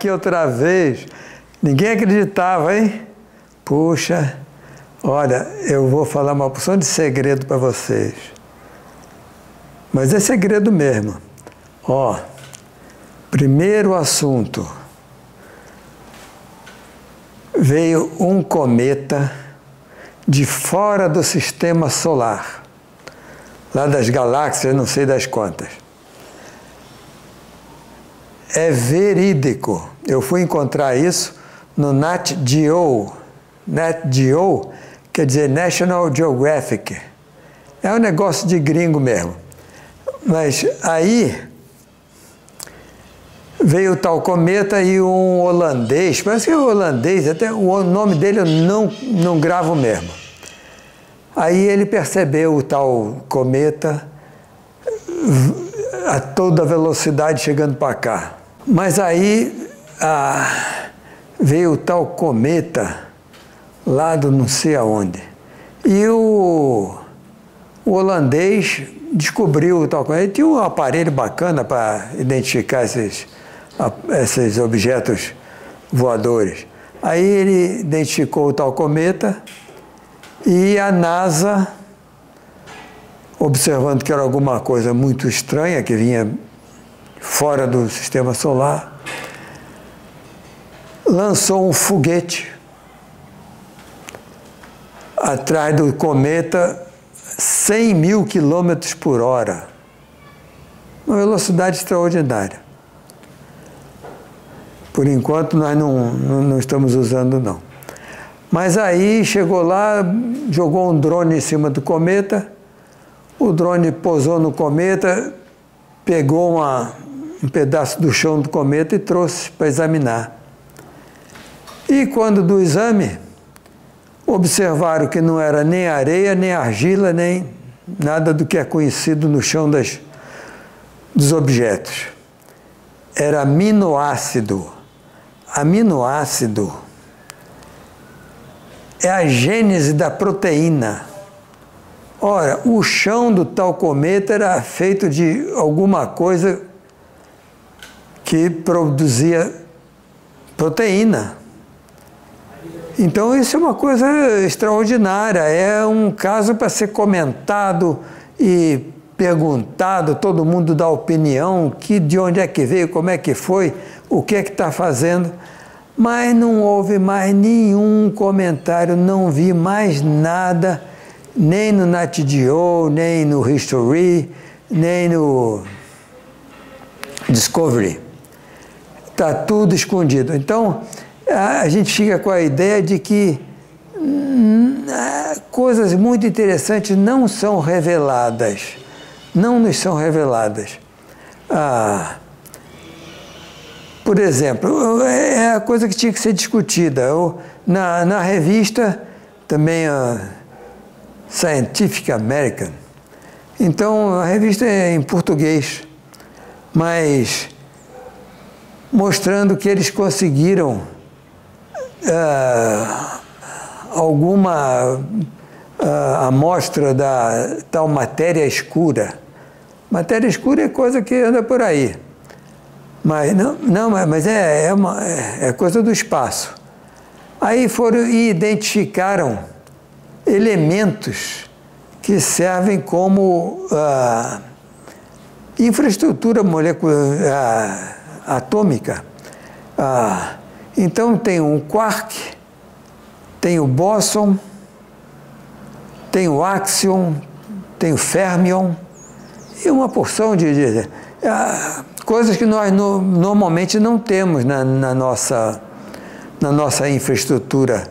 aqui outra vez. Ninguém acreditava, hein? Puxa, olha, eu vou falar uma porção de segredo para vocês. Mas é segredo mesmo. Ó, primeiro assunto. Veio um cometa de fora do sistema solar, lá das galáxias, não sei das quantas. É verídico. Eu fui encontrar isso no Nat Geo. Nat Geo quer dizer National Geographic. É um negócio de gringo mesmo. Mas aí veio tal cometa e um holandês, parece que é holandês, até o nome dele eu não, não gravo mesmo. Aí ele percebeu o tal cometa a toda velocidade chegando para cá. Mas aí ah, veio o tal cometa lá do não sei aonde. E o, o holandês descobriu o tal cometa. Ele tinha um aparelho bacana para identificar esses, esses objetos voadores. Aí ele identificou o tal cometa e a NASA, observando que era alguma coisa muito estranha que vinha fora do sistema solar, lançou um foguete atrás do cometa 100 mil quilômetros por hora. Uma velocidade extraordinária. Por enquanto nós não, não, estamos usando não. Mas aí chegou lá, jogou um drone em cima do cometa, o drone pousou no cometa, pegou uma, um pedaço do chão do cometa e trouxe para examinar. E quando do exame, observaram que não era nem areia, nem argila, nem nada do que é conhecido no chão das, dos objetos. Era aminoácido. Aminoácido é a gênese da proteína. Ora, o chão do tal cometa era feito de alguma coisa que produzia proteína. Então, isso é uma coisa extraordinária, é um caso para ser comentado e perguntado, todo mundo dá opinião, que de onde é que veio, como é que foi, o que é que está fazendo mas não houve mais nenhum comentário, não vi mais nada, nem no NatGeo, nem no History, nem no Discovery. Está tudo escondido. Então, a gente fica com a ideia de que hum, coisas muito interessantes não são reveladas. Não nos são reveladas. Ah, por exemplo, é a coisa que tinha que ser discutida. Na, na revista, também a Scientific American, então a revista é em português, mas mostrando que eles conseguiram uh, alguma uh, amostra da tal matéria escura. Matéria escura é coisa que anda por aí. Mas não, não mas é, é, uma, é, é coisa do espaço. Aí foram e identificaram elementos que servem como ah, infraestrutura molecular atômica. Ah, então tem um quark, tem o bóson, tem o axion, tem o fermion e uma porção de, de ah, coisas que nós no, normalmente não temos na, na, nossa, na nossa infraestrutura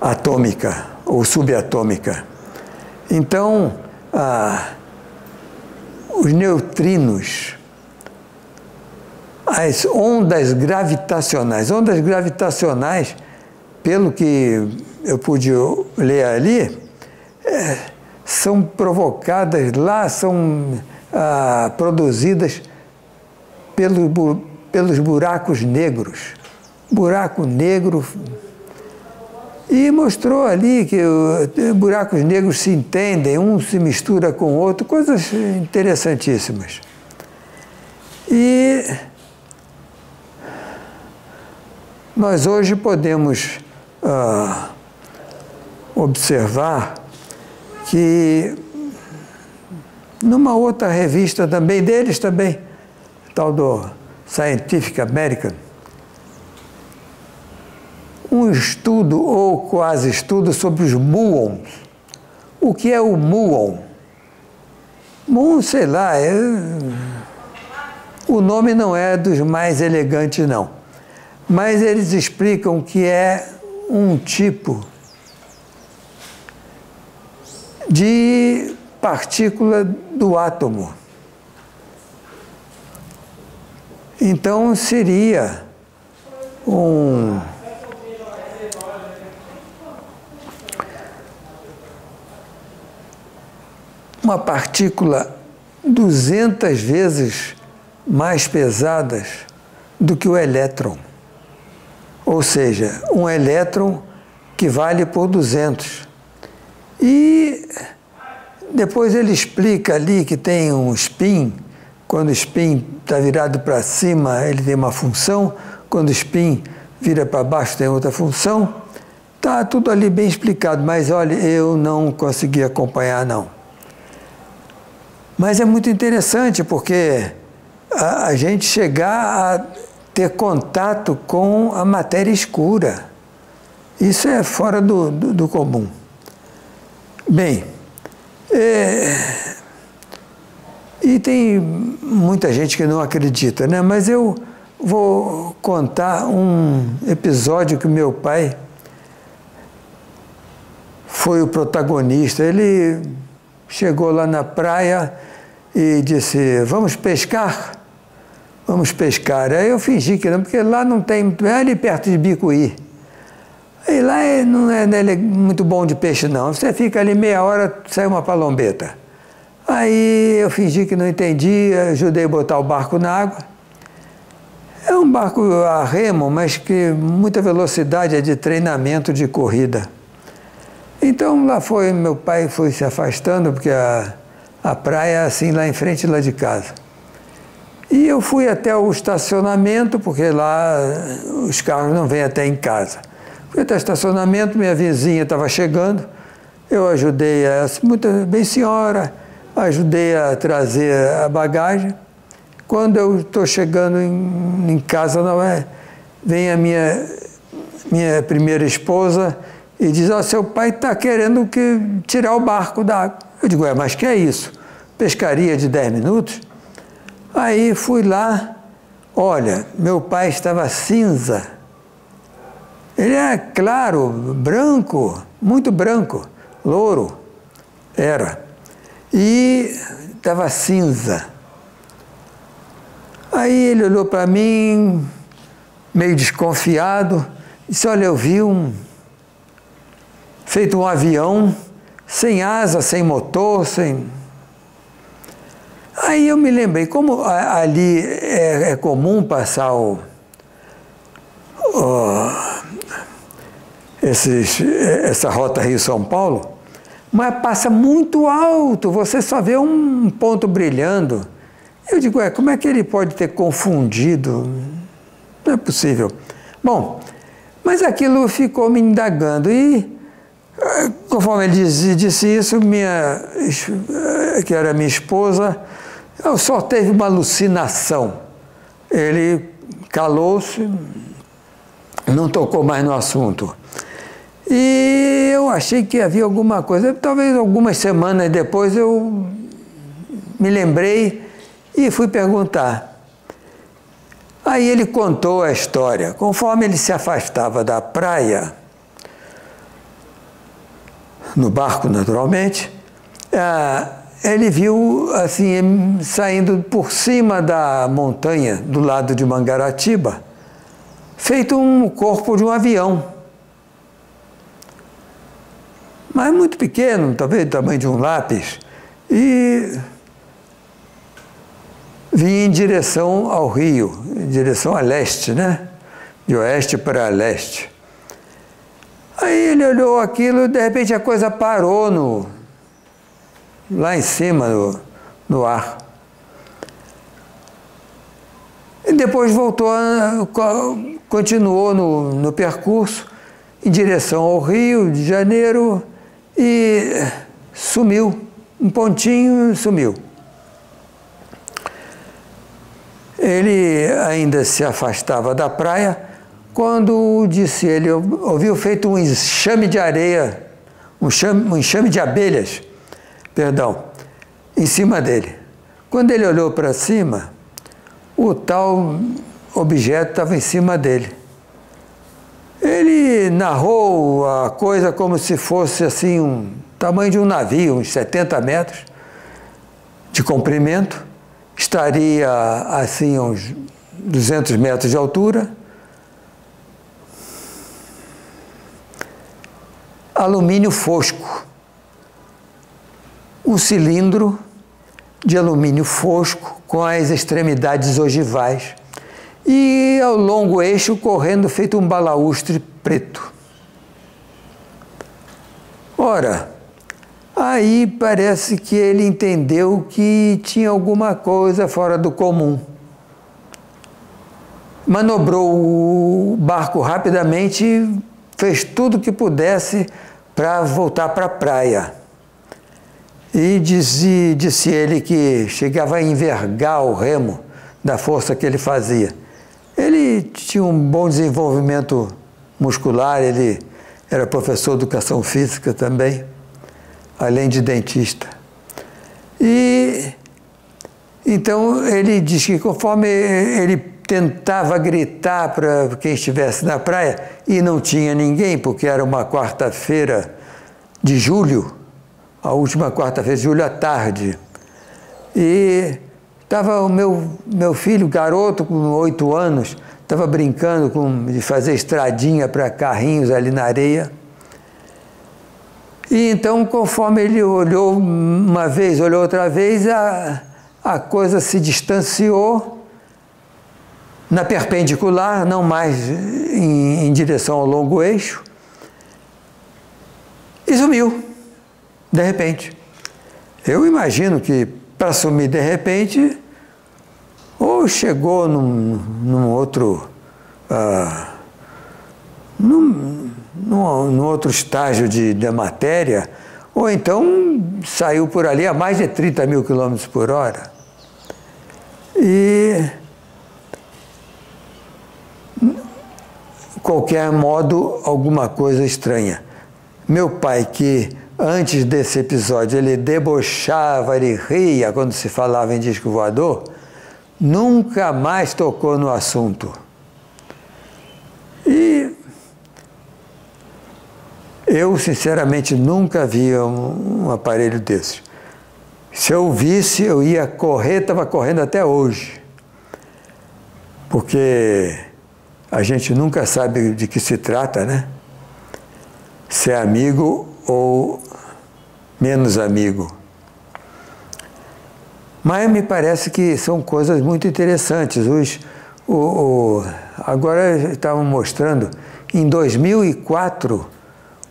atômica ou subatômica. Então, ah, os neutrinos, as ondas gravitacionais, ondas gravitacionais, pelo que eu pude ler ali, é, são provocadas lá, são ah, produzidas pelo, pelos buracos negros. Buraco negro. E mostrou ali que buracos negros se entendem, um se mistura com o outro, coisas interessantíssimas. E nós hoje podemos ah, observar que numa outra revista também deles também, tal do Scientific American, um estudo ou quase estudo sobre os muons. O que é o muon? Muon, sei lá, é... o nome não é dos mais elegantes não, mas eles explicam que é um tipo de partícula do átomo. Então seria um uma partícula 200 vezes mais pesadas do que o elétron. Ou seja, um elétron que vale por 200. E depois ele explica ali que tem um spin, quando o spin está virado para cima, ele tem uma função, quando o spin vira para baixo, tem outra função. Está tudo ali bem explicado, mas olha, eu não consegui acompanhar, não. Mas é muito interessante porque a, a gente chegar a ter contato com a matéria escura. Isso é fora do, do, do comum. Bem, é, e tem muita gente que não acredita, né? Mas eu vou contar um episódio que meu pai foi o protagonista. Ele chegou lá na praia e disse: Vamos pescar? Vamos pescar. Aí eu fingi que não, porque lá não tem, é ali perto de Bicuí. E lá é, não, é, não é muito bom de peixe, não. Você fica ali meia hora, sai uma palombeta. Aí eu fingi que não entendia, ajudei a botar o barco na água. É um barco a remo, mas que muita velocidade é de treinamento de corrida. Então lá foi, meu pai foi se afastando, porque a, a praia é assim lá em frente lá de casa. E eu fui até o estacionamento, porque lá os carros não vêm até em casa. Fui até o estacionamento, minha vizinha estava chegando, eu ajudei a, muito bem senhora, ajudei a trazer a bagagem. Quando eu estou chegando em, em, casa, não é, vem a minha, minha primeira esposa e diz, ó, oh, seu pai está querendo que tirar o barco da água. Eu digo, mas que é isso? Pescaria de 10 minutos? Aí fui lá, olha, meu pai estava cinza ele é claro, branco, muito branco, louro, era. E estava cinza. Aí ele olhou para mim, meio desconfiado, disse: Olha, eu vi um. feito um avião, sem asa, sem motor, sem. Aí eu me lembrei, como ali é, é comum passar o, o esses, essa rota Rio-São Paulo, mas passa muito alto, você só vê um ponto brilhando. Eu digo, é, como é que ele pode ter confundido? Não é possível. Bom, mas aquilo ficou me indagando e conforme ele disse, disse isso, minha, eh, que era minha esposa, eu só teve uma alucinação. Ele calou-se, não tocou mais no assunto. E eu achei que havia alguma coisa. Talvez algumas semanas depois eu me lembrei e fui perguntar. Aí ele contou a história. Conforme ele se afastava da praia, no barco naturalmente, ah, ele viu assim saindo por cima da montanha do lado de Mangaratiba, feito um corpo de um avião mas muito pequeno, talvez do tamanho de um lápis, e vinha em direção ao rio, em direção a leste, né? De oeste para leste. Aí ele olhou aquilo e de repente a coisa parou no, lá em cima no, no ar. E depois voltou, continuou no, no percurso em direção ao Rio de Janeiro e sumiu. Um pontinho sumiu. Ele ainda se afastava da praia quando disse ele ouviu feito um enxame de areia, um enxame, um enxame de abelhas, perdão, em cima dele. Quando ele olhou para cima, o tal objeto estava em cima dele. Ele narrou a coisa como se fosse assim um tamanho de um navio, uns 70 metros de comprimento, estaria assim uns 200 metros de altura. Alumínio fosco. Um cilindro de alumínio fosco com as extremidades ogivais e ao longo eixo correndo feito um balaustre preto. Ora, aí parece que ele entendeu que tinha alguma coisa fora do comum. Manobrou o barco rapidamente, fez tudo o que pudesse para voltar para a praia. E disse, disse ele que chegava a envergar o remo da força que ele fazia. Ele tinha um bom desenvolvimento muscular, ele era professor de educação física também, além de dentista. E então ele diz que conforme ele tentava gritar para quem estivesse na praia e não tinha ninguém, porque era uma quarta-feira de julho, a última quarta-feira de julho à tarde. E estava o meu, meu filho, garoto, com oito anos, estava brincando com, de fazer estradinha para carrinhos ali na areia. E então, conforme ele olhou uma vez, olhou outra vez, a, a coisa se distanciou na perpendicular, não mais em, em direção ao longo eixo, e sumiu de repente. Eu imagino que para sumir de repente, ou chegou num, num outro. Uh, num, num, num, outro estágio de matéria, ou então saiu por ali a mais de 30 mil quilômetros por hora. E qualquer modo, alguma coisa estranha. Meu pai, que antes desse episódio ele debochava, ele ria quando se falava em disco voador, nunca mais tocou no assunto. E eu, sinceramente, nunca vi um, um aparelho desse. Se eu visse, eu ia correr, estava correndo até hoje. Porque a gente nunca sabe de que se trata, né? Se é amigo ou menos amigo. Mas me parece que são coisas muito interessantes. Os, o, o, agora estavam mostrando, em 2004,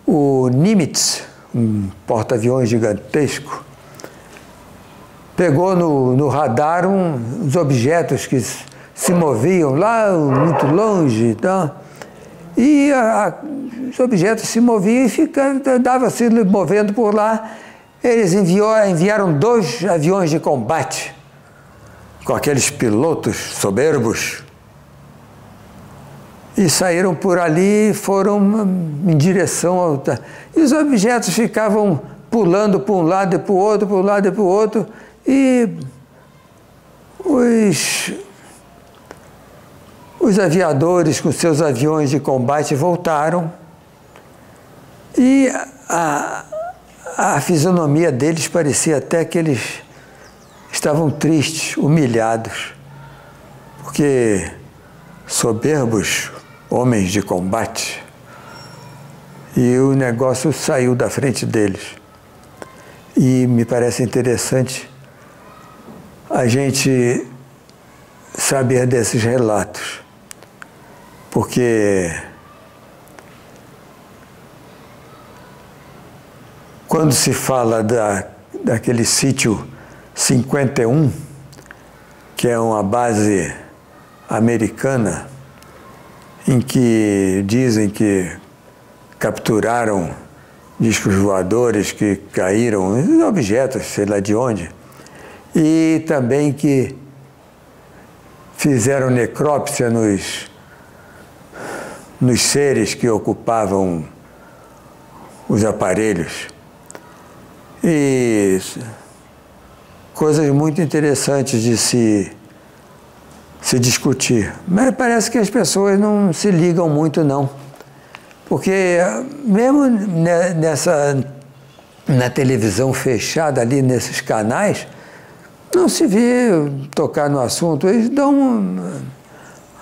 o Nimitz, um porta-aviões gigantesco, pegou no, no radar uns objetos que se moviam lá muito longe. Tá? E a, a, os objetos se moviam e ficava, dava se movendo por lá. Eles enviou, enviaram dois aviões de combate com aqueles pilotos soberbos e saíram por ali e foram em direção ao. E os objetos ficavam pulando para um lado e para o outro, para um lado e para o outro, e os os aviadores com seus aviões de combate voltaram e a, a fisionomia deles parecia até que eles estavam tristes, humilhados, porque soberbos homens de combate e o negócio saiu da frente deles. E me parece interessante a gente saber desses relatos porque quando se fala da, daquele sítio 51, que é uma base americana, em que dizem que capturaram discos voadores que caíram, objetos, sei lá de onde, e também que fizeram necrópsia nos, nos seres que ocupavam os aparelhos. E coisas muito interessantes de se, se discutir. Mas parece que as pessoas não se ligam muito, não. Porque mesmo nessa na televisão fechada ali nesses canais, não se vê tocar no assunto. Eles dão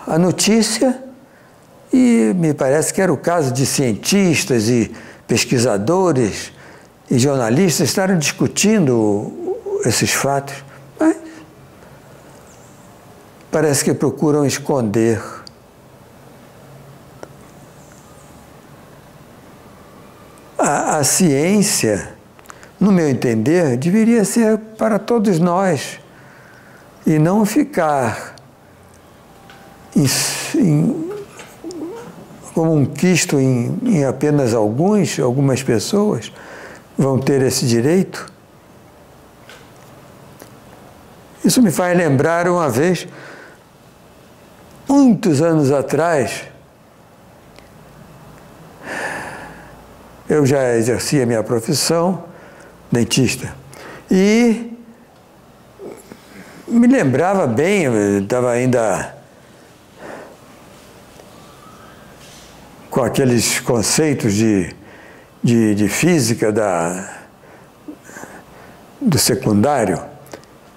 a notícia e me parece que era o caso de cientistas e pesquisadores e jornalistas estarem discutindo esses fatos, mas parece que procuram esconder. A, a ciência, no meu entender, deveria ser para todos nós e não ficar em, em, como um quisto em, em apenas alguns, algumas pessoas vão ter esse direito. Isso me faz lembrar uma vez, muitos anos atrás, eu já exercia minha profissão, dentista, e me lembrava bem, estava ainda com aqueles conceitos de, de, de física da, do secundário.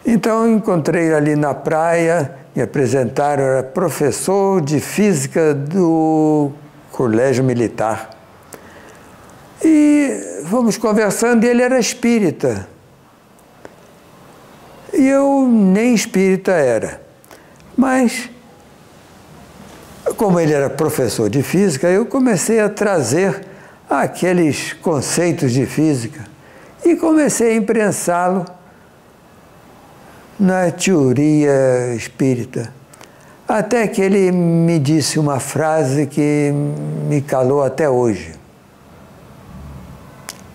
Então encontrei ali na praia, me apresentaram, era professor de física do colégio militar. E fomos conversando e ele era espírita. E eu nem espírita era. Mas, como ele era professor de física, eu comecei a trazer aqueles conceitos de física e comecei a imprensá-lo na teoria espírita. Até que ele me disse uma frase que me calou até hoje.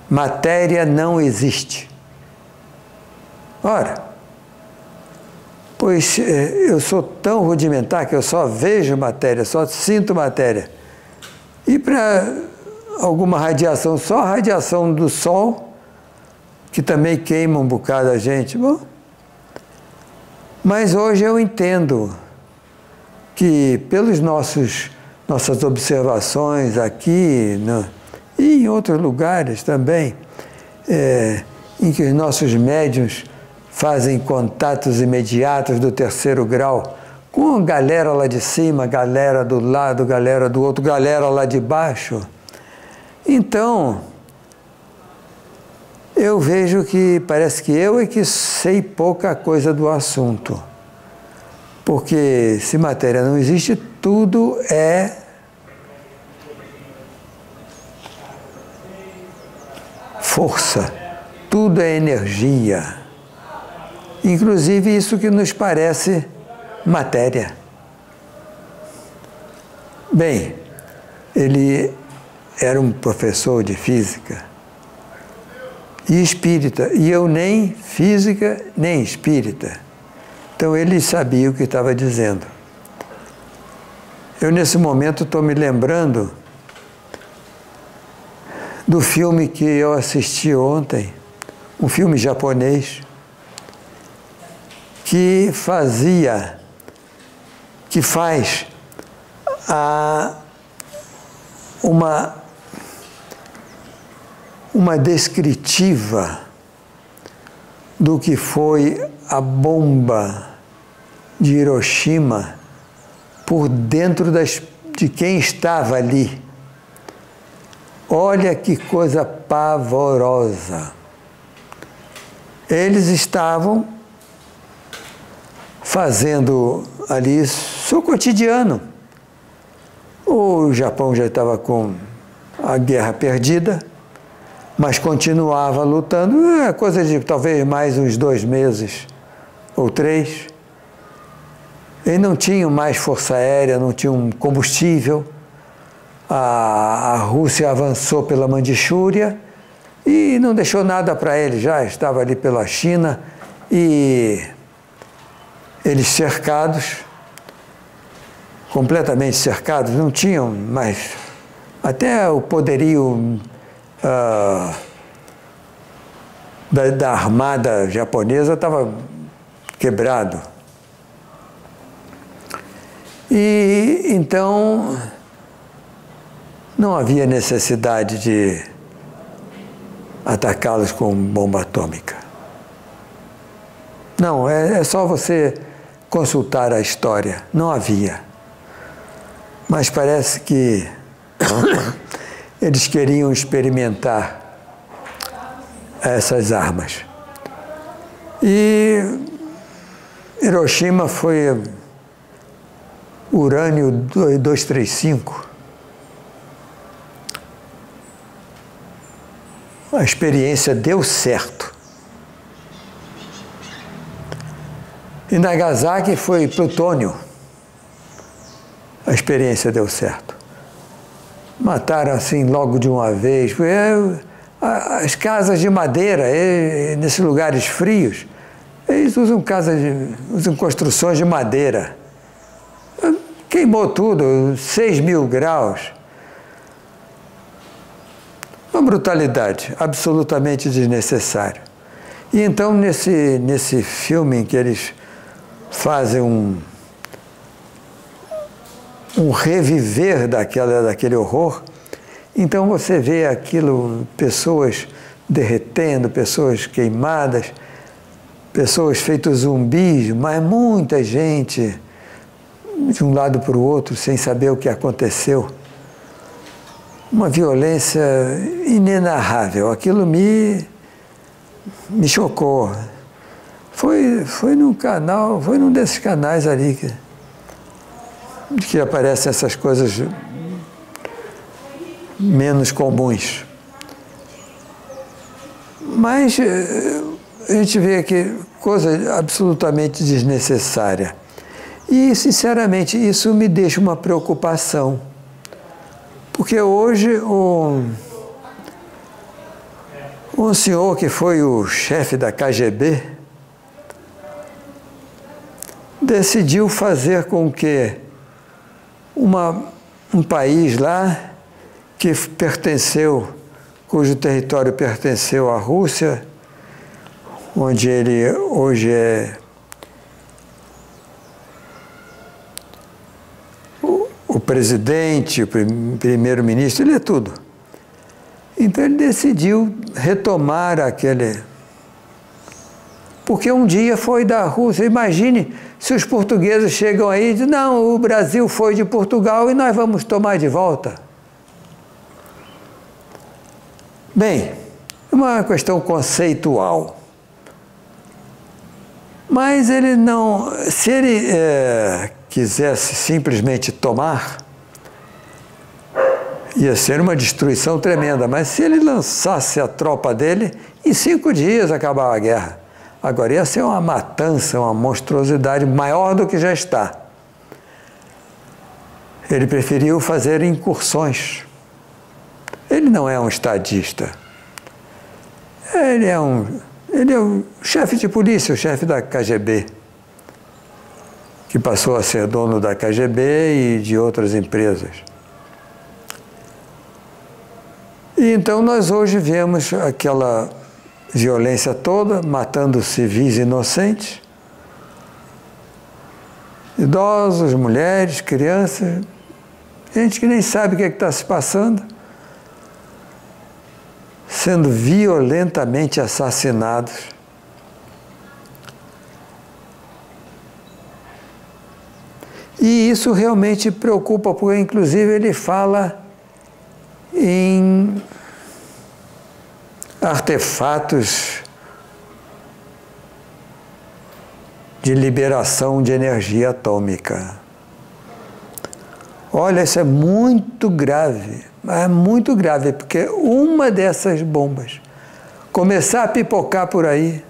Matéria não existe. Ora, pois eh, eu sou tão rudimentar que eu só vejo matéria, só sinto matéria. E para alguma radiação, só a radiação do sol, que também queima um bocado a gente. Bom, mas hoje eu entendo que pelos nossos nossas observações aqui e em outros lugares também, é, em que os nossos médios fazem contatos imediatos do terceiro grau com a galera lá de cima, galera do lado, galera do outro, galera lá de baixo. Então, eu vejo que parece que eu é que sei pouca coisa do assunto. Porque se matéria não existe, tudo é força, tudo é energia. Inclusive isso que nos parece matéria. Bem, ele era um professor de física e espírita, e eu nem física nem espírita. Então ele sabia o que estava dizendo. Eu, nesse momento, estou me lembrando do filme que eu assisti ontem, um filme japonês, que fazia, que faz a, uma uma descritiva do que foi a bomba de Hiroshima por dentro das, de quem estava ali. Olha que coisa pavorosa. Eles estavam fazendo ali seu cotidiano. O Japão já estava com a guerra perdida mas continuava lutando, é coisa de talvez mais uns dois meses ou três. Eles não tinham mais força aérea, não tinham combustível. A, a Rússia avançou pela Mandichúria e não deixou nada para eles já, estava ali pela China e eles cercados, completamente cercados, não tinham mais até o poderio uh, da, da armada japonesa estava quebrado. E então não havia necessidade de atacá-los com bomba atômica. Não, é, é só você consultar a história. Não havia. Mas parece que eles queriam experimentar essas armas. E Hiroshima foi urânio 235. A experiência deu certo. E Nagasaki foi plutônio. A experiência deu certo. Mataram assim logo de uma vez. É, as casas de madeira, é, nesses lugares frios, eles usam casas de, usam construções de madeira. Queimou tudo, 6 mil graus. Uma brutalidade absolutamente desnecessária. E então, nesse, nesse filme em que eles fazem um, um reviver daquela, daquele horror, então você vê aquilo, pessoas derretendo, pessoas queimadas, pessoas feitas zumbis, mas muita gente de um lado para o outro sem saber o que aconteceu. Uma violência inenarrável. Aquilo me, me chocou. Foi, foi num canal, foi num desses canais ali que, que aparecem essas coisas menos comuns. Mas eh, a gente vê aqui coisa absolutamente desnecessária. E, sinceramente, isso me deixa uma preocupação. Porque hoje um, um senhor que foi o chefe da KGB decidiu fazer com que uma, um país lá que pertenceu, cujo território pertenceu à Rússia, onde ele hoje é o presidente, o primeiro-ministro, ele é tudo. Então ele decidiu retomar aquele. Porque um dia foi da Rússia. Imagine se os portugueses chegam aí e dizem: não, o Brasil foi de Portugal e nós vamos tomar de volta. Bem, é uma questão conceitual. Mas ele não. Se ele é, quisesse simplesmente tomar, ia ser uma destruição tremenda. Mas se ele lançasse a tropa dele, em cinco dias acabava a guerra. Agora ia ser uma matança, uma monstruosidade maior do que já está. Ele preferiu fazer incursões. Ele não é um estadista. Ele é um, ele é o chefe de polícia, o chefe da KGB que passou a ser dono da KGB e de outras empresas. E então nós hoje vemos aquela violência toda, matando civis inocentes, idosos, mulheres, crianças, gente que nem sabe o que é está se passando, sendo violentamente assassinados. E isso realmente preocupa, porque inclusive ele fala em artefatos de liberação de energia atômica. Olha, isso é muito grave, é muito grave, porque uma dessas bombas começar a pipocar por aí,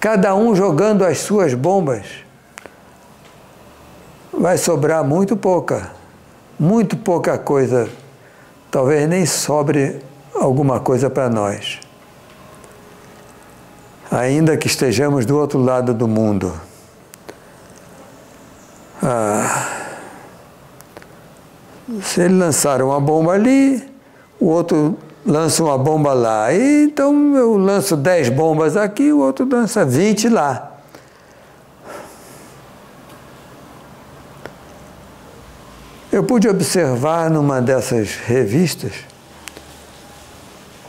cada um jogando as suas bombas, vai sobrar muito pouca, muito pouca coisa. Talvez nem sobre alguma coisa para nós. Ainda que estejamos do outro lado do mundo. Ah, se ele lançar uma bomba ali, o outro lança uma bomba lá. E, então eu lanço 10 bombas aqui, o outro lança 20 lá. Eu pude observar numa dessas revistas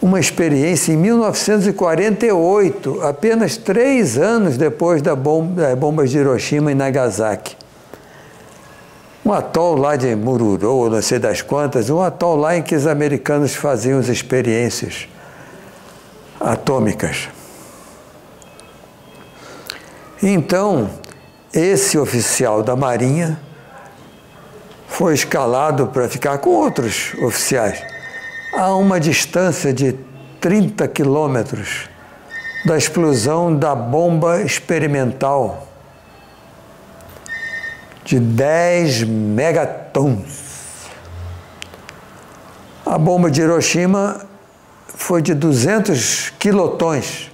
uma experiência em 1948, apenas três anos depois da bomba, das bombas de Hiroshima e Nagasaki. Um atol lá de Mururo, não sei das quantas, um atol lá em que os americanos faziam as experiências atômicas. Então, esse oficial da Marinha foi escalado para ficar com outros oficiais a uma distância de 30 quilômetros da explosão da bomba experimental de 10 megatons. A bomba de Hiroshima foi de 200 quilotons,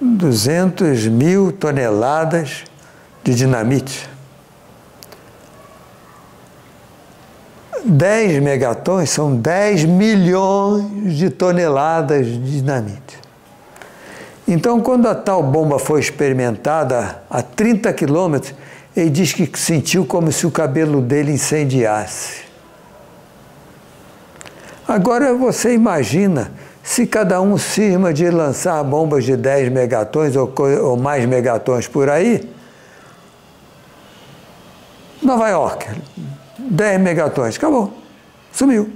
200 mil toneladas de dinamite. 10 megatons são 10 milhões de toneladas de dinamite. Então, quando a tal bomba foi experimentada a 30 quilômetros, ele diz que sentiu como se o cabelo dele incendiasse. Agora você imagina se cada um cisma de lançar bombas de 10 megatons ou, ou mais megatons por aí. Nova York, 10 megatons. Acabou. Sumiu.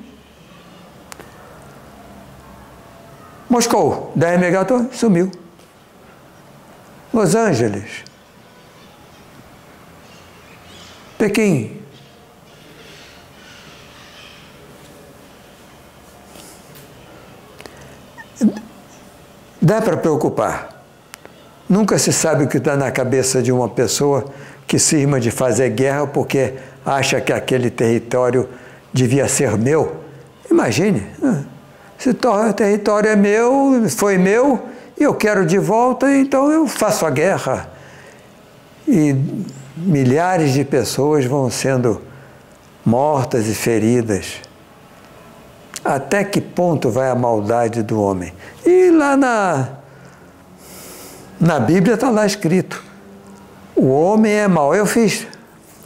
Moscou, 10 megatons, sumiu. Los Angeles. Pequim. Dá para preocupar. Nunca se sabe o que está na cabeça de uma pessoa que cisma de fazer guerra porque acha que aquele território devia ser meu. Imagine, ah, se o território é meu, foi meu, e eu quero de volta, então eu faço a guerra. E milhares de pessoas vão sendo mortas e feridas. Até que ponto vai a maldade do homem? E lá na, na Bíblia está lá escrito: o homem é mau. Eu fiz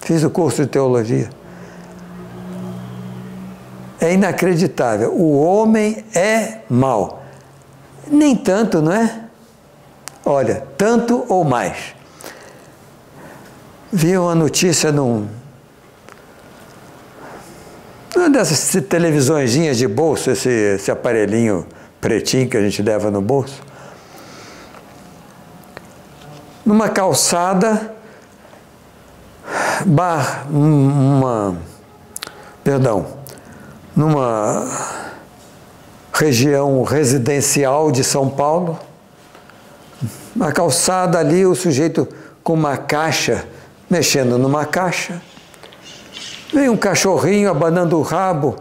Fiz o curso de teologia. É inacreditável. O homem é mau. Nem tanto, não é? Olha, tanto ou mais. Vi uma notícia num. Uma dessas televisõezinhas de bolso, esse, esse aparelhinho pretinho que a gente leva no bolso. Numa calçada bar, uma, perdão, numa região residencial de São Paulo, na calçada ali, o sujeito com uma caixa, mexendo numa caixa. Vem um cachorrinho abanando o rabo,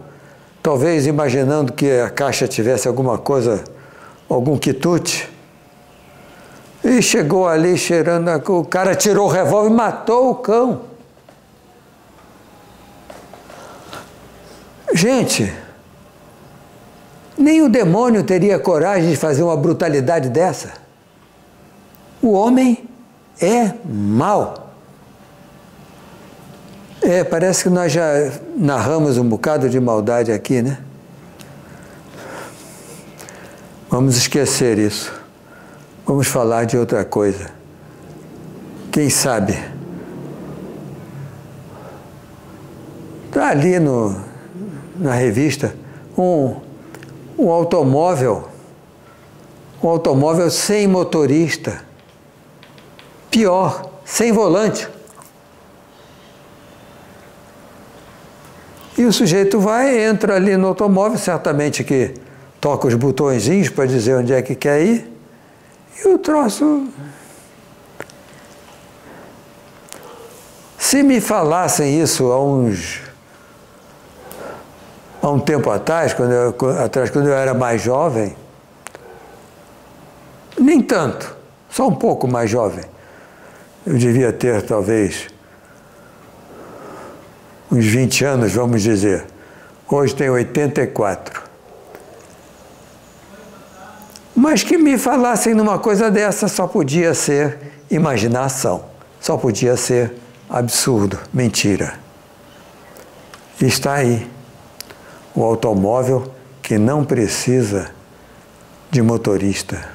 talvez imaginando que a caixa tivesse alguma coisa, algum quitute. E chegou ali cheirando, o cara tirou o revólver e matou o cão. Gente, nem o demônio teria coragem de fazer uma brutalidade dessa. O homem é mau. É, parece que nós já narramos um bocado de maldade aqui, né? Vamos esquecer isso. Vamos falar de outra coisa. Quem sabe? Está ali no, na revista um, um automóvel, um automóvel sem motorista. Pior, sem volante. E o sujeito vai, entra ali no automóvel, certamente que toca os botõezinhos para dizer onde é que quer ir, e o troço Se me falassem isso há uns há um tempo atrás, quando eu, atrás, quando eu era mais jovem, nem tanto, só um pouco mais jovem. Eu devia ter talvez uns 20 anos, vamos dizer. Hoje tenho 84. Mas que me falassem numa coisa dessa só podia ser imaginação, só podia ser absurdo, mentira. Está aí o automóvel que não precisa de motorista.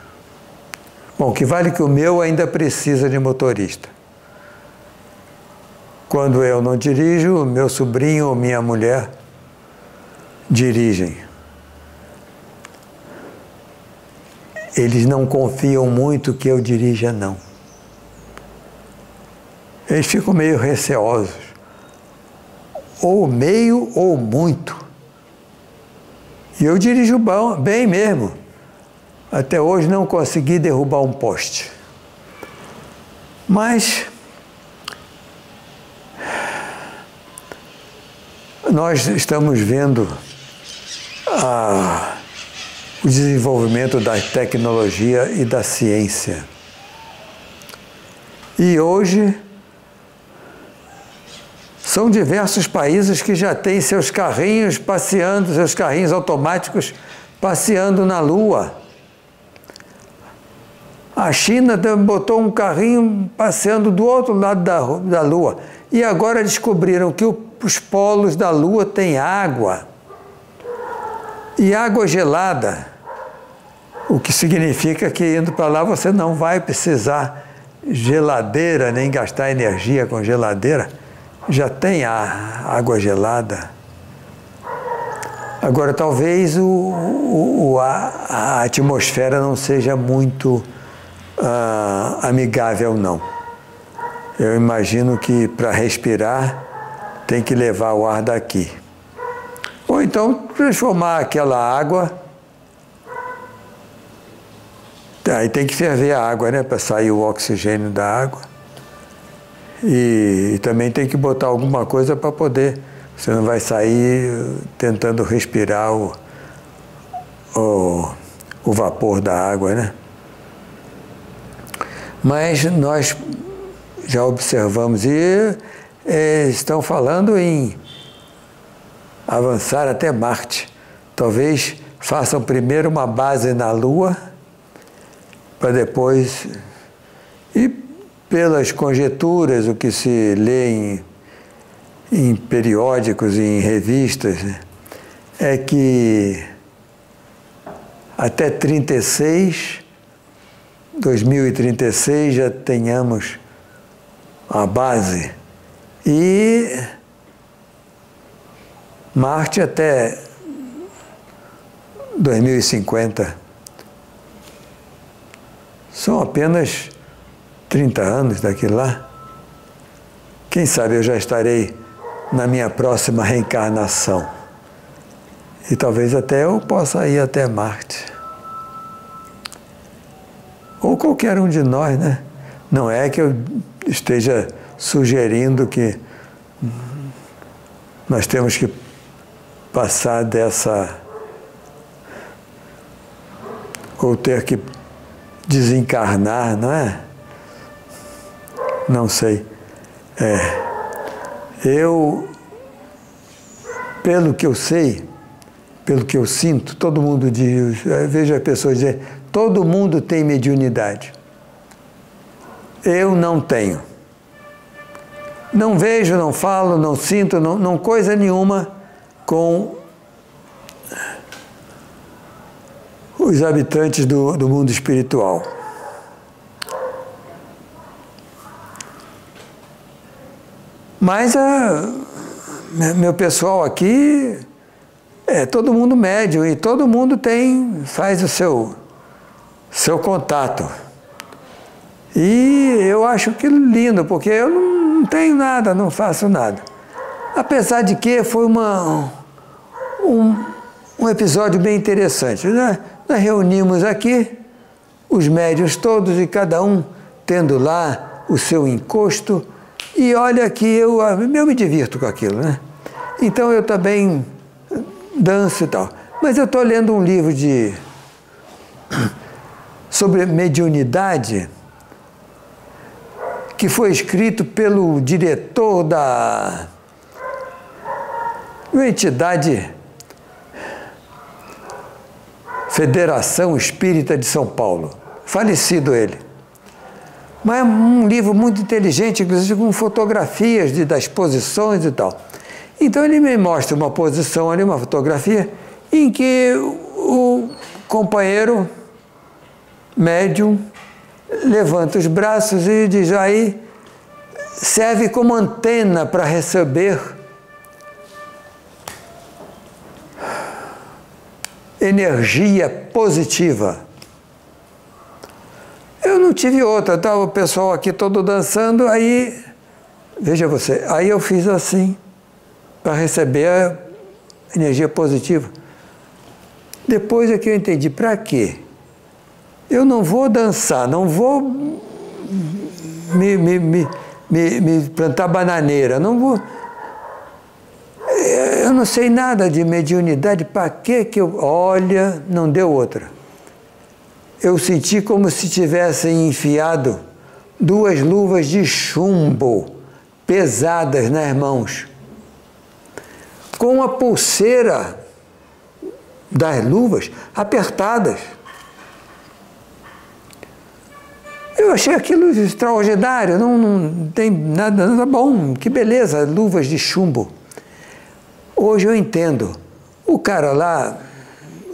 Bom, que vale que o meu ainda precisa de motorista. Quando eu não dirijo, meu sobrinho ou minha mulher dirigem. Eles não confiam muito que eu dirija, não. Eles ficam meio receosos. Ou meio ou muito. E eu dirijo bem mesmo. Até hoje não consegui derrubar um poste. Mas nós estamos vendo a, o desenvolvimento da tecnologia e da ciência. E hoje são diversos países que já têm seus carrinhos passeando, seus carrinhos automáticos passeando na Lua. A China botou um carrinho passeando do outro lado da, da Lua. E agora descobriram que o, os polos da Lua têm água. E água gelada. O que significa que indo para lá você não vai precisar geladeira, nem gastar energia com geladeira já tem a água gelada. Agora, talvez o, o a, a, atmosfera não seja muito uh, amigável, não. Eu imagino que para respirar tem que levar o ar daqui. Ou então transformar aquela água. Aí tem que ferver a água, né? Para sair o oxigênio da água. E, e também tem que botar alguma coisa para poder. Você não vai sair tentando respirar o, o, o vapor da água, né? Mas nós já observamos e estão falando em avançar até Marte. Talvez façam primeiro uma base na Lua para depois. E pelas conjecturas, o que se lê em, em periódicos e em revistas, né, é que até 36, 2036 já tenhamos a base. E Marte até 2050 são apenas 30 anos daquilo lá, quem sabe eu já estarei na minha próxima reencarnação. E talvez até eu possa ir até Marte. Ou qualquer um de nós, né? Não é que eu esteja sugerindo que nós temos que passar dessa. ou ter que desencarnar, não é? Não sei. É, eu, pelo que eu sei, pelo que eu sinto, todo mundo diz, vejo as pessoas dizer, todo mundo tem mediunidade. Eu não tenho. Não vejo, não falo, não sinto, não, não coisa nenhuma com os habitantes do, do mundo espiritual. Mas a, meu pessoal aqui é todo mundo médio e todo mundo tem, faz o seu, seu contato. E eu acho que lindo, porque eu não tenho nada, não faço nada. Apesar de que foi uma, um, um episódio bem interessante. Né? Nós reunimos aqui os médios todos e cada um tendo lá o seu encosto E olha que eu, eu me divirto com aquilo, né? Então eu também danço e tal. Mas eu estou lendo um livro de sobre mediunidade que foi escrito pelo diretor da uma entidade Federação Espírita de São Paulo. Falecido ele. Mas é um livro muito inteligente, inclusive com fotografias de, das posições e tal. Então ele me mostra uma posição ali, uma fotografia, em que o companheiro médium levanta os braços e diz: aí serve como antena para receber energia positiva. Eu não tive outra, estava o pessoal aqui todo dançando, aí, veja você, aí eu fiz assim, para receber a energia positiva. Depois é que eu entendi, para quê? Eu não vou dançar, não vou me, me, me, me, me plantar bananeira, não vou. Eu não sei nada de mediunidade, para que que eu. Olha, não deu outra. Eu senti como se tivessem enfiado duas luvas de chumbo pesadas nas mãos, com a pulseira das luvas apertadas. Eu achei aquilo extraordinário, não, não tem nada, nada bom, que beleza, luvas de chumbo. Hoje eu entendo. O cara lá,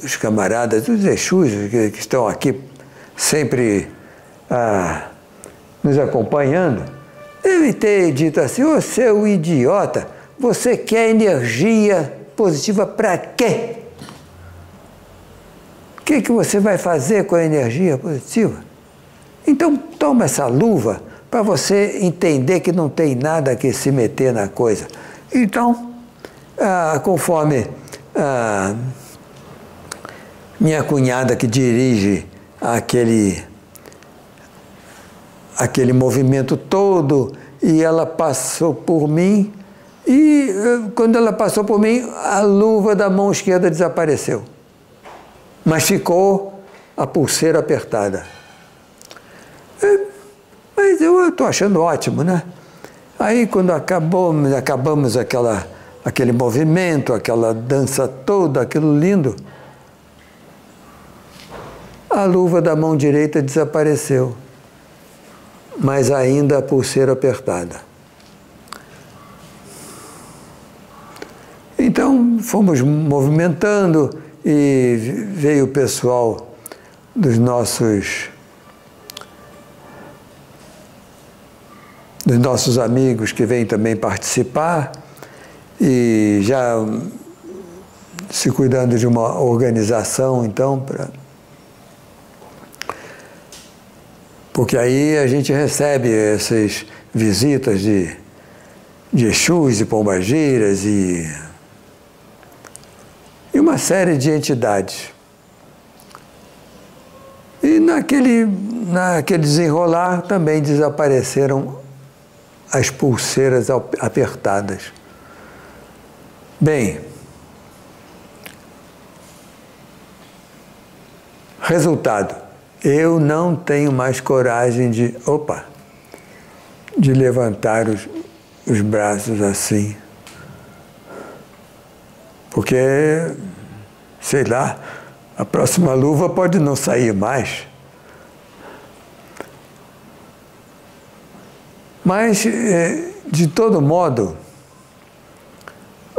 os camaradas, os Exus que, que estão aqui sempre ah, nos acompanhando, devem ter dito assim: ô seu idiota, você quer energia positiva para quê? O que, que você vai fazer com a energia positiva? Então, toma essa luva para você entender que não tem nada que se meter na coisa. Então, ah, conforme ah, minha cunhada que dirige aquele, aquele movimento todo, e ela passou por mim, e eh, quando ela passou por mim, a luva da mão esquerda desapareceu. Mas ficou a pulseira apertada. É, mas eu estou achando ótimo, né? Aí quando acabou, acabamos aquela, aquele movimento, aquela dança toda, aquilo lindo, a luva da mão direita desapareceu, mas ainda a pulseira apertada. Então fomos movimentando e veio o pessoal dos nossos dos nossos amigos que vêm também participar e já se cuidando de uma organização, então, para. Porque aí a gente recebe essas visitas de, de Exus e Pombageiras e, e uma série de entidades. E naquele, naquele desenrolar também desapareceram as pulseiras apertadas. Bem, resultado, eu não tenho mais coragem de, opa, de levantar os, os braços assim. Porque, sei lá, a próxima luva pode não sair mais. Mas, é, de todo modo,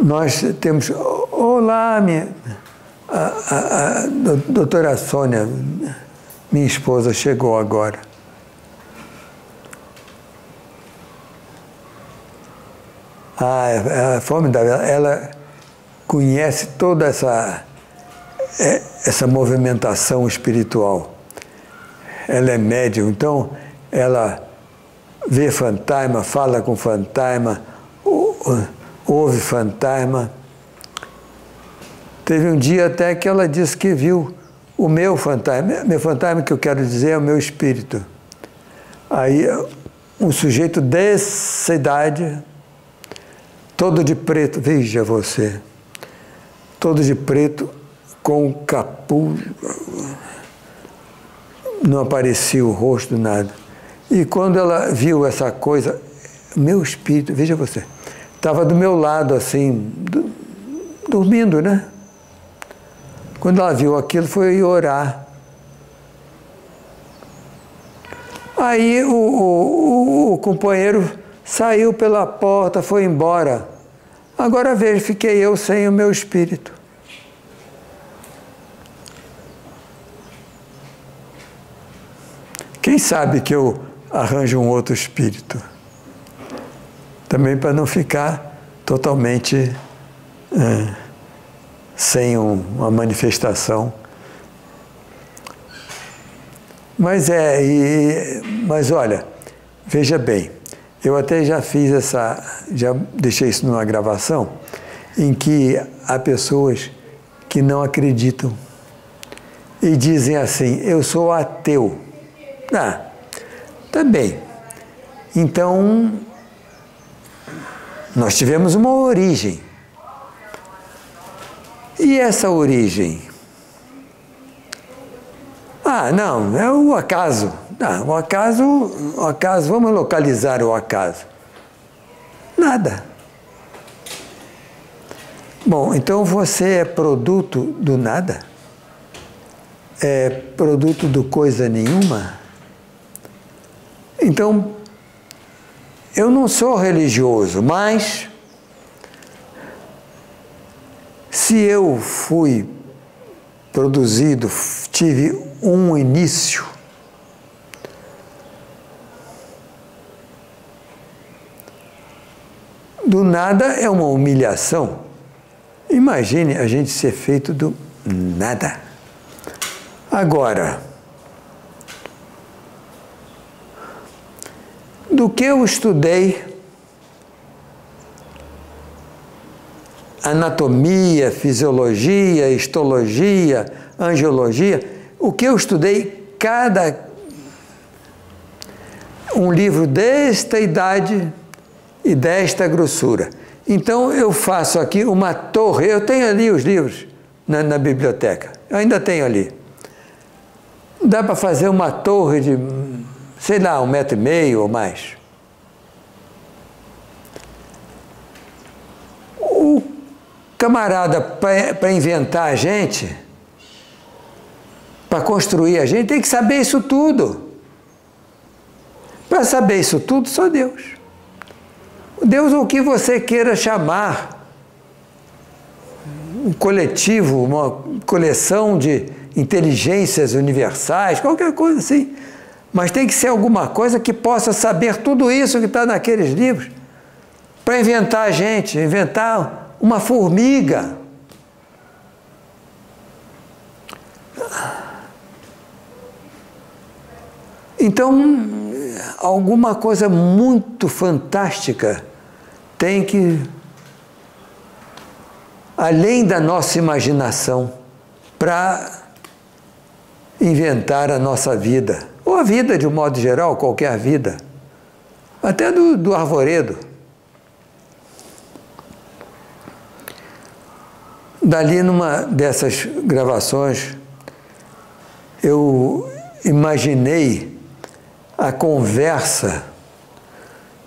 nós temos. Olá, minha. A, a, a doutora Sônia, minha esposa, chegou agora. Ah, é, é formidável. Ela conhece toda essa, é, essa movimentação espiritual. Ela é médium, então ela vê fantasma, fala com fantasma, ouve fantasma. Teve um dia até que ela disse que viu o meu fantasma. Meu fantasma que eu quero dizer é o meu espírito. Aí um sujeito dessa idade, todo de preto, veja você, todo de preto, com capuz, não aparecia o rosto, nada. E quando ela viu essa coisa, meu espírito, veja você, estava do meu lado assim, do, dormindo, né? Quando ela viu aquilo, foi orar. Aí o, o, o, companheiro saiu pela porta, foi embora. Agora veja, fiquei eu sem o meu espírito. Quem sabe que eu arranjo um outro espírito? Também para não ficar totalmente é, sem um, uma manifestação mas é, e, mas olha, veja bem, eu até já fiz essa, já deixei isso numa gravação, em que há pessoas que não acreditam e dizem assim: eu sou ateu. Ah, tá bem. Então, nós tivemos uma origem. E essa origem ah, não, é o acaso. Ah, o acaso, o acaso, vamos localizar o acaso. Nada. Bom, então você é produto do nada? É produto do coisa nenhuma? Então, eu não sou religioso, mas se eu fui produzido, tive um início. Do nada é uma humilhação. Imagine a gente ser feito do nada. Agora, do que eu estudei anatomia, fisiologia, histologia, angiologia, o que eu estudei, cada um livro desta idade e desta grossura. Então eu faço aqui uma torre, eu tenho ali os livros na, na biblioteca, eu ainda tenho ali. Dá para fazer uma torre de, sei lá, um metro e meio ou mais. O camarada, para inventar a gente, para construir a gente, tem que saber isso tudo. Para saber isso tudo, só Deus. Deus, o que você queira chamar, um coletivo, uma coleção de inteligências universais, qualquer coisa assim. Mas tem que ser alguma coisa que possa saber tudo isso que está naqueles livros para inventar a gente, inventar uma formiga. Então, alguma coisa muito fantástica tem que, além da nossa imaginação, para inventar a nossa vida, ou a vida de um modo geral, qualquer vida, até do, do arvoredo. Dali, numa dessas gravações, eu imaginei a conversa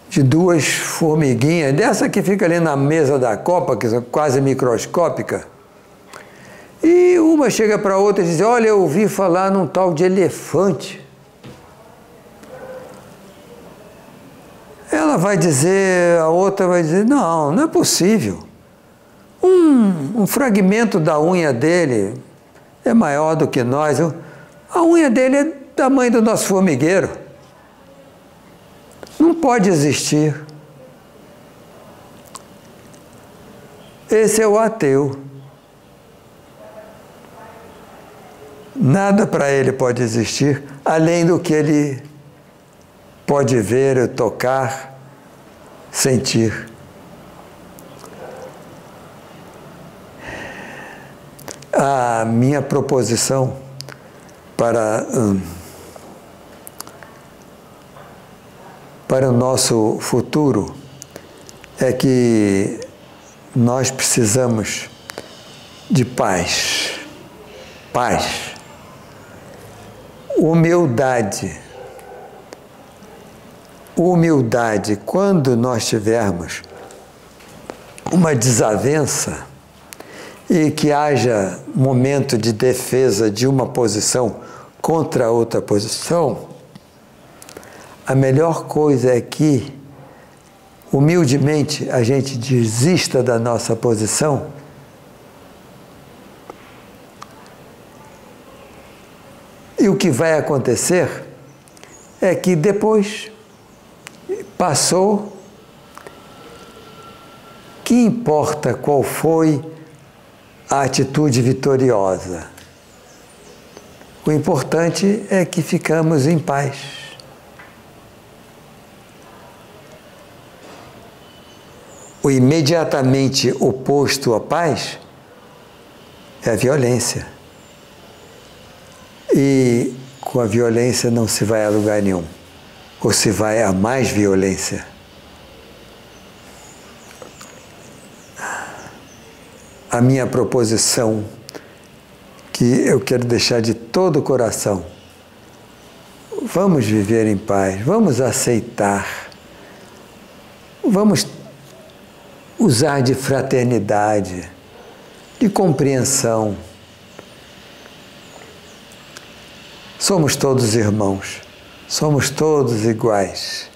de duas formiguinhas, dessa que fica ali na mesa da copa, que é quase microscópica. E uma chega para a outra e diz: Olha, eu ouvi falar num tal de elefante. Ela vai dizer, a outra vai dizer: Não, não é possível um, um fragmento da unha dele é maior do que nós. A unha dele é do tamanho do nosso formigueiro. Não pode existir. Esse é o ateu. Nada para ele pode existir além do que ele pode ver, tocar, sentir. A minha proposição para, hum, para o nosso futuro é que nós precisamos de paz. Paz. Humildade. Humildade. Quando nós tivermos uma desavença e que haja momento de defesa de uma posição contra outra posição, a melhor coisa é que, humildemente, a gente desista da nossa posição. E o que vai acontecer é que depois passou, que importa qual foi a atitude vitoriosa? O importante é que ficamos em paz. O imediatamente oposto à paz é a violência. E com a violência não se vai a lugar nenhum, ou se vai a mais violência. A minha proposição que eu quero deixar de todo o coração. Vamos viver em paz, vamos aceitar, vamos usar de fraternidade, de compreensão. Somos todos irmãos, somos todos iguais.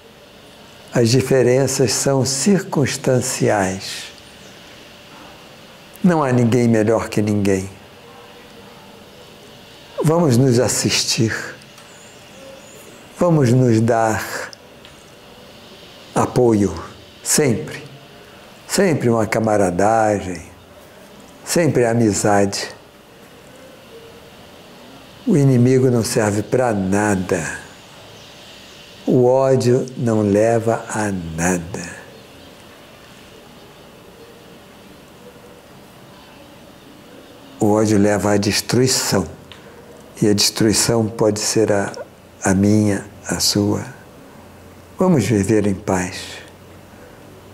As diferenças são circunstanciais. Não há ninguém melhor que ninguém. Vamos nos assistir, vamos nos dar apoio, sempre, sempre uma camaradagem, sempre amizade. O inimigo não serve para nada. O ódio não leva a nada. O ódio leva à destruição. E a destruição pode ser a, a minha, a sua. Vamos viver em paz.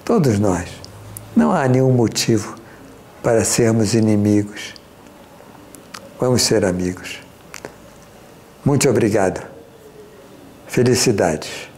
Todos nós. Não há nenhum motivo para sermos inimigos. Vamos ser amigos. Muito obrigado. Felicidades.